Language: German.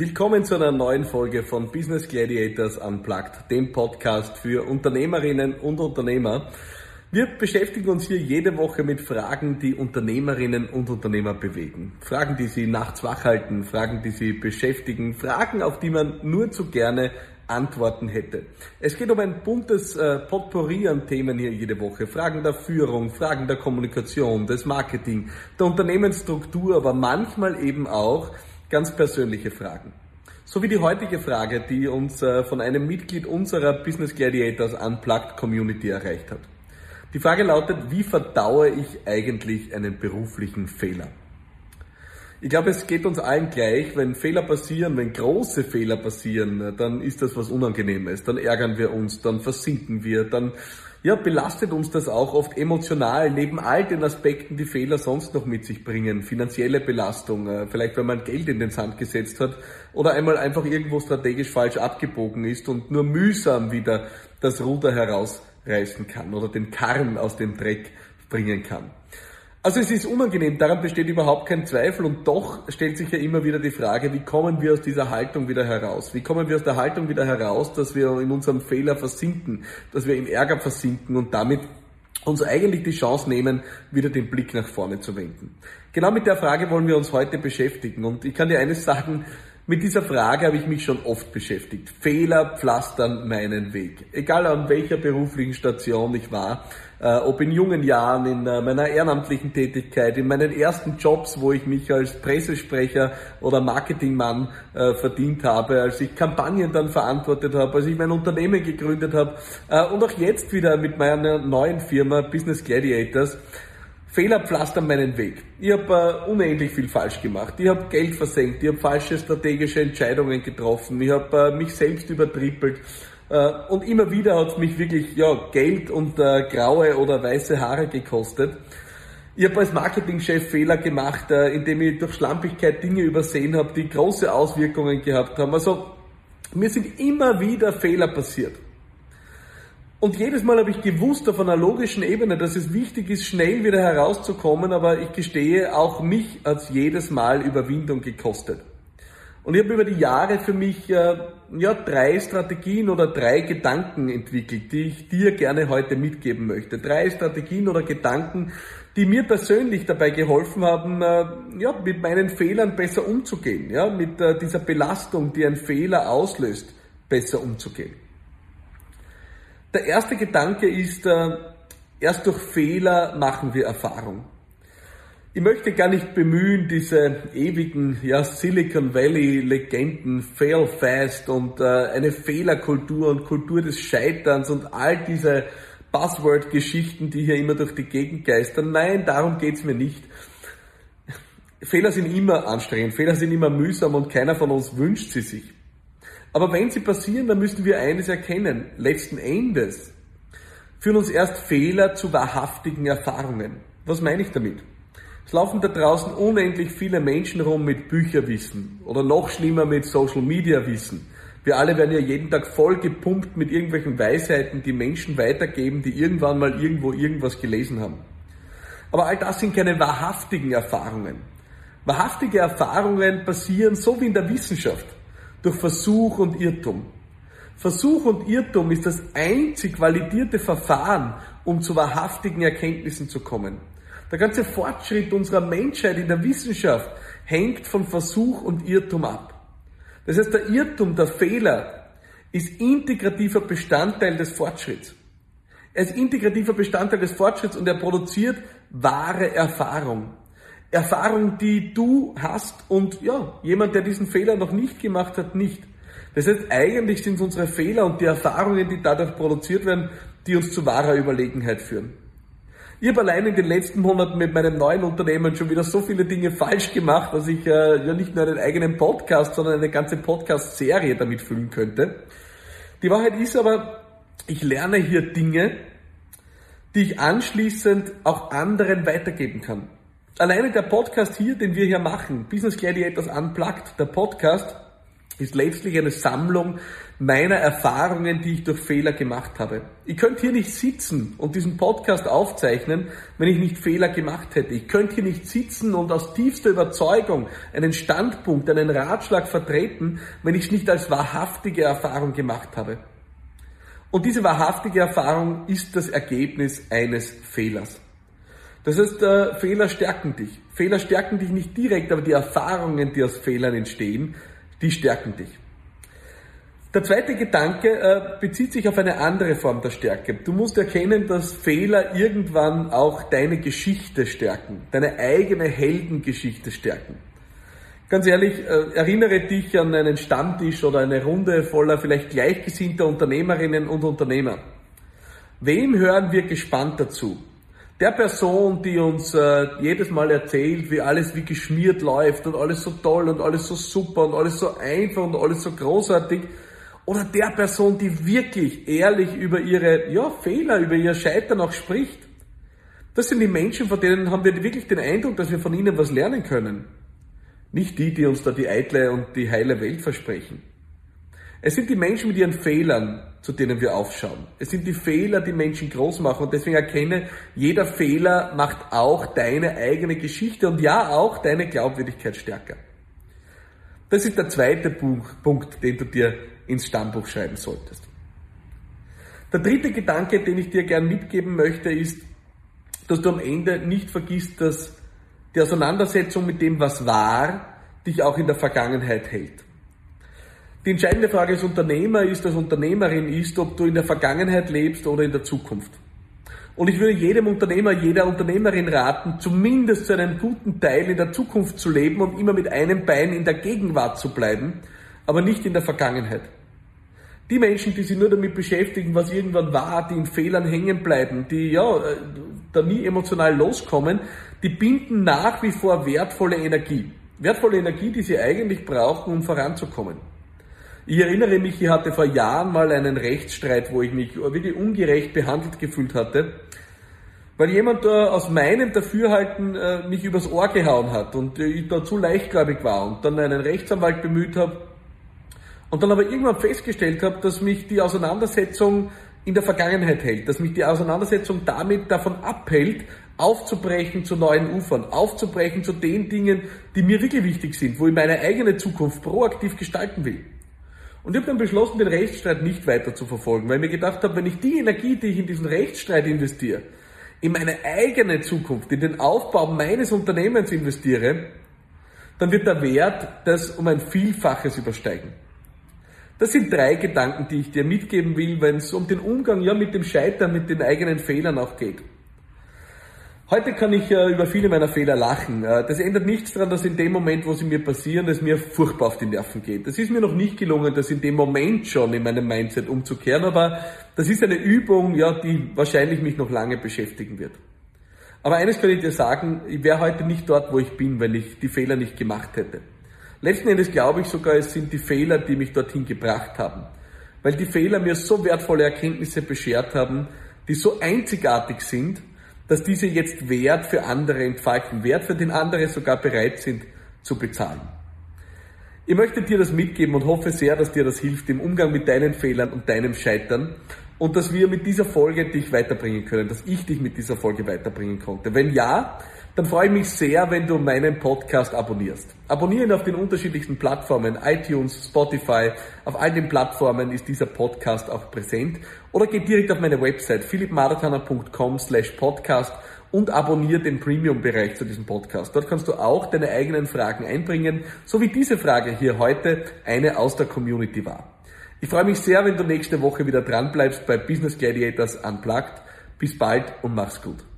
Willkommen zu einer neuen Folge von Business Gladiators Unplugged, dem Podcast für Unternehmerinnen und Unternehmer. Wir beschäftigen uns hier jede Woche mit Fragen, die Unternehmerinnen und Unternehmer bewegen. Fragen, die sie nachts wach halten, Fragen, die sie beschäftigen, Fragen, auf die man nur zu gerne Antworten hätte. Es geht um ein buntes äh, Potpourri an Themen hier jede Woche. Fragen der Führung, Fragen der Kommunikation, des Marketing, der Unternehmensstruktur, aber manchmal eben auch ganz persönliche Fragen. So wie die heutige Frage, die uns äh, von einem Mitglied unserer Business Gladiators Unplugged Community erreicht hat. Die Frage lautet, wie verdaue ich eigentlich einen beruflichen Fehler? Ich glaube, es geht uns allen gleich, wenn Fehler passieren, wenn große Fehler passieren, dann ist das was Unangenehmes, dann ärgern wir uns, dann versinken wir, dann ja, belastet uns das auch oft emotional, neben all den Aspekten, die Fehler sonst noch mit sich bringen. Finanzielle Belastung, äh, vielleicht wenn man Geld in den Sand gesetzt hat oder einmal einfach irgendwo strategisch falsch abgebogen ist und nur mühsam wieder das Ruder herausreißen kann oder den Karren aus dem Dreck bringen kann. Also es ist unangenehm, daran besteht überhaupt kein Zweifel und doch stellt sich ja immer wieder die Frage, wie kommen wir aus dieser Haltung wieder heraus? Wie kommen wir aus der Haltung wieder heraus, dass wir in unserem Fehler versinken, dass wir im Ärger versinken und damit uns eigentlich die Chance nehmen, wieder den Blick nach vorne zu wenden? Genau mit der Frage wollen wir uns heute beschäftigen und ich kann dir eines sagen, mit dieser Frage habe ich mich schon oft beschäftigt. Fehler pflastern meinen Weg. Egal an welcher beruflichen Station ich war, äh, ob in jungen Jahren, in äh, meiner ehrenamtlichen Tätigkeit, in meinen ersten Jobs, wo ich mich als Pressesprecher oder Marketingmann äh, verdient habe, als ich Kampagnen dann verantwortet habe, als ich mein Unternehmen gegründet habe äh, und auch jetzt wieder mit meiner neuen Firma Business Gladiators Fehler pflastern meinen Weg. Ich habe äh, unendlich viel falsch gemacht. Ich habe Geld versenkt, ich habe falsche strategische Entscheidungen getroffen, ich habe äh, mich selbst übertrippelt. Äh, und immer wieder hat es mich wirklich ja, Geld und äh, graue oder weiße Haare gekostet. Ich habe als Marketingchef Fehler gemacht, äh, indem ich durch Schlampigkeit Dinge übersehen habe, die große Auswirkungen gehabt haben. Also mir sind immer wieder Fehler passiert. Und jedes Mal habe ich gewusst auf einer logischen Ebene, dass es wichtig ist, schnell wieder herauszukommen, aber ich gestehe, auch mich hat es jedes Mal Überwindung gekostet. Und ich habe über die Jahre für mich äh, ja, drei Strategien oder drei Gedanken entwickelt, die ich dir gerne heute mitgeben möchte. Drei Strategien oder Gedanken, die mir persönlich dabei geholfen haben, äh, ja, mit meinen Fehlern besser umzugehen, ja, mit äh, dieser Belastung, die ein Fehler auslöst, besser umzugehen. Der erste Gedanke ist, äh, erst durch Fehler machen wir Erfahrung. Ich möchte gar nicht bemühen, diese ewigen ja, Silicon Valley-Legenden, Fail Fast und äh, eine Fehlerkultur und Kultur des Scheiterns und all diese Buzzword-Geschichten, die hier immer durch die Gegend geistern. Nein, darum geht's mir nicht. Fehler sind immer anstrengend, Fehler sind immer mühsam und keiner von uns wünscht sie sich. Aber wenn sie passieren, dann müssen wir eines erkennen. Letzten Endes führen uns erst Fehler zu wahrhaftigen Erfahrungen. Was meine ich damit? Es laufen da draußen unendlich viele Menschen rum mit Bücherwissen oder noch schlimmer mit Social Media Wissen. Wir alle werden ja jeden Tag voll gepumpt mit irgendwelchen Weisheiten, die Menschen weitergeben, die irgendwann mal irgendwo irgendwas gelesen haben. Aber all das sind keine wahrhaftigen Erfahrungen. Wahrhaftige Erfahrungen passieren so wie in der Wissenschaft durch Versuch und Irrtum. Versuch und Irrtum ist das einzig validierte Verfahren, um zu wahrhaftigen Erkenntnissen zu kommen. Der ganze Fortschritt unserer Menschheit in der Wissenschaft hängt von Versuch und Irrtum ab. Das heißt, der Irrtum, der Fehler ist integrativer Bestandteil des Fortschritts. Er ist integrativer Bestandteil des Fortschritts und er produziert wahre Erfahrung. Erfahrung, die du hast und ja, jemand, der diesen Fehler noch nicht gemacht hat, nicht. Das heißt, eigentlich sind es unsere Fehler und die Erfahrungen, die dadurch produziert werden, die uns zu wahrer Überlegenheit führen. Ich habe allein in den letzten Monaten mit meinem neuen Unternehmen schon wieder so viele Dinge falsch gemacht, dass ich äh, ja nicht nur einen eigenen Podcast, sondern eine ganze Podcast-Serie damit füllen könnte. Die Wahrheit ist aber, ich lerne hier Dinge, die ich anschließend auch anderen weitergeben kann. Alleine der Podcast hier, den wir hier machen, Business Gladiators Unplugged, der Podcast, ist letztlich eine Sammlung meiner Erfahrungen, die ich durch Fehler gemacht habe. Ich könnte hier nicht sitzen und diesen Podcast aufzeichnen, wenn ich nicht Fehler gemacht hätte. Ich könnte hier nicht sitzen und aus tiefster Überzeugung einen Standpunkt, einen Ratschlag vertreten, wenn ich es nicht als wahrhaftige Erfahrung gemacht habe. Und diese wahrhaftige Erfahrung ist das Ergebnis eines Fehlers. Das heißt, äh, Fehler stärken dich. Fehler stärken dich nicht direkt, aber die Erfahrungen, die aus Fehlern entstehen, die stärken dich. Der zweite Gedanke äh, bezieht sich auf eine andere Form der Stärke. Du musst erkennen, dass Fehler irgendwann auch deine Geschichte stärken, deine eigene Heldengeschichte stärken. Ganz ehrlich, äh, erinnere dich an einen Stammtisch oder eine Runde voller vielleicht gleichgesinnter Unternehmerinnen und Unternehmer. Wem hören wir gespannt dazu? Der Person, die uns äh, jedes Mal erzählt, wie alles wie geschmiert läuft und alles so toll und alles so super und alles so einfach und alles so großartig, oder der Person, die wirklich ehrlich über ihre ja, Fehler, über ihr Scheitern auch spricht. Das sind die Menschen, von denen haben wir wirklich den Eindruck, dass wir von ihnen was lernen können. Nicht die, die uns da die eitle und die heile Welt versprechen. Es sind die Menschen mit ihren Fehlern, zu denen wir aufschauen. Es sind die Fehler, die Menschen groß machen und deswegen erkenne, jeder Fehler macht auch deine eigene Geschichte und ja auch deine Glaubwürdigkeit stärker. Das ist der zweite Punkt, den du dir ins Stammbuch schreiben solltest. Der dritte Gedanke, den ich dir gern mitgeben möchte, ist, dass du am Ende nicht vergisst, dass die Auseinandersetzung mit dem, was war, dich auch in der Vergangenheit hält. Die entscheidende Frage als Unternehmer ist, als Unternehmerin ist, ob du in der Vergangenheit lebst oder in der Zukunft. Und ich würde jedem Unternehmer, jeder Unternehmerin raten, zumindest zu einem guten Teil in der Zukunft zu leben und immer mit einem Bein in der Gegenwart zu bleiben, aber nicht in der Vergangenheit. Die Menschen, die sich nur damit beschäftigen, was irgendwann war, die in Fehlern hängen bleiben, die ja äh, da nie emotional loskommen, die binden nach wie vor wertvolle Energie. Wertvolle Energie, die sie eigentlich brauchen, um voranzukommen. Ich erinnere mich, ich hatte vor Jahren mal einen Rechtsstreit, wo ich mich wirklich ungerecht behandelt gefühlt hatte, weil jemand da aus meinem Dafürhalten äh, mich übers Ohr gehauen hat und ich da zu leichtgläubig war und dann einen Rechtsanwalt bemüht habe und dann aber irgendwann festgestellt habe, dass mich die Auseinandersetzung in der Vergangenheit hält, dass mich die Auseinandersetzung damit davon abhält, aufzubrechen zu neuen Ufern, aufzubrechen zu den Dingen, die mir wirklich wichtig sind, wo ich meine eigene Zukunft proaktiv gestalten will. Und ich habe dann beschlossen, den Rechtsstreit nicht weiter zu verfolgen, weil ich mir gedacht habe, wenn ich die Energie, die ich in diesen Rechtsstreit investiere, in meine eigene Zukunft, in den Aufbau meines Unternehmens investiere, dann wird der Wert das um ein Vielfaches übersteigen. Das sind drei Gedanken, die ich dir mitgeben will, wenn es um den Umgang ja mit dem Scheitern, mit den eigenen Fehlern auch geht. Heute kann ich äh, über viele meiner Fehler lachen. Äh, das ändert nichts daran, dass in dem Moment, wo sie mir passieren, es mir furchtbar auf die Nerven geht. Das ist mir noch nicht gelungen, das in dem Moment schon in meinem Mindset umzukehren, aber das ist eine Übung, ja, die wahrscheinlich mich noch lange beschäftigen wird. Aber eines kann ich dir sagen, ich wäre heute nicht dort, wo ich bin, wenn ich die Fehler nicht gemacht hätte. Letzten Endes glaube ich sogar, es sind die Fehler, die mich dorthin gebracht haben. Weil die Fehler mir so wertvolle Erkenntnisse beschert haben, die so einzigartig sind, dass diese jetzt Wert für andere entfalten, Wert für den andere sogar bereit sind zu bezahlen. Ich möchte dir das mitgeben und hoffe sehr, dass dir das hilft im Umgang mit deinen Fehlern und deinem Scheitern und dass wir mit dieser Folge dich weiterbringen können, dass ich dich mit dieser Folge weiterbringen konnte. Wenn ja, dann freue ich mich sehr, wenn du meinen Podcast abonnierst. Abonnieren auf den unterschiedlichsten Plattformen, iTunes, Spotify, auf all den Plattformen ist dieser Podcast auch präsent. Oder geh direkt auf meine Website philippmarathoner.com slash podcast und abonniere den Premium-Bereich zu diesem Podcast. Dort kannst du auch deine eigenen Fragen einbringen, so wie diese Frage hier heute eine aus der Community war. Ich freue mich sehr, wenn du nächste Woche wieder dran bleibst bei Business Gladiators Unplugged. Bis bald und mach's gut.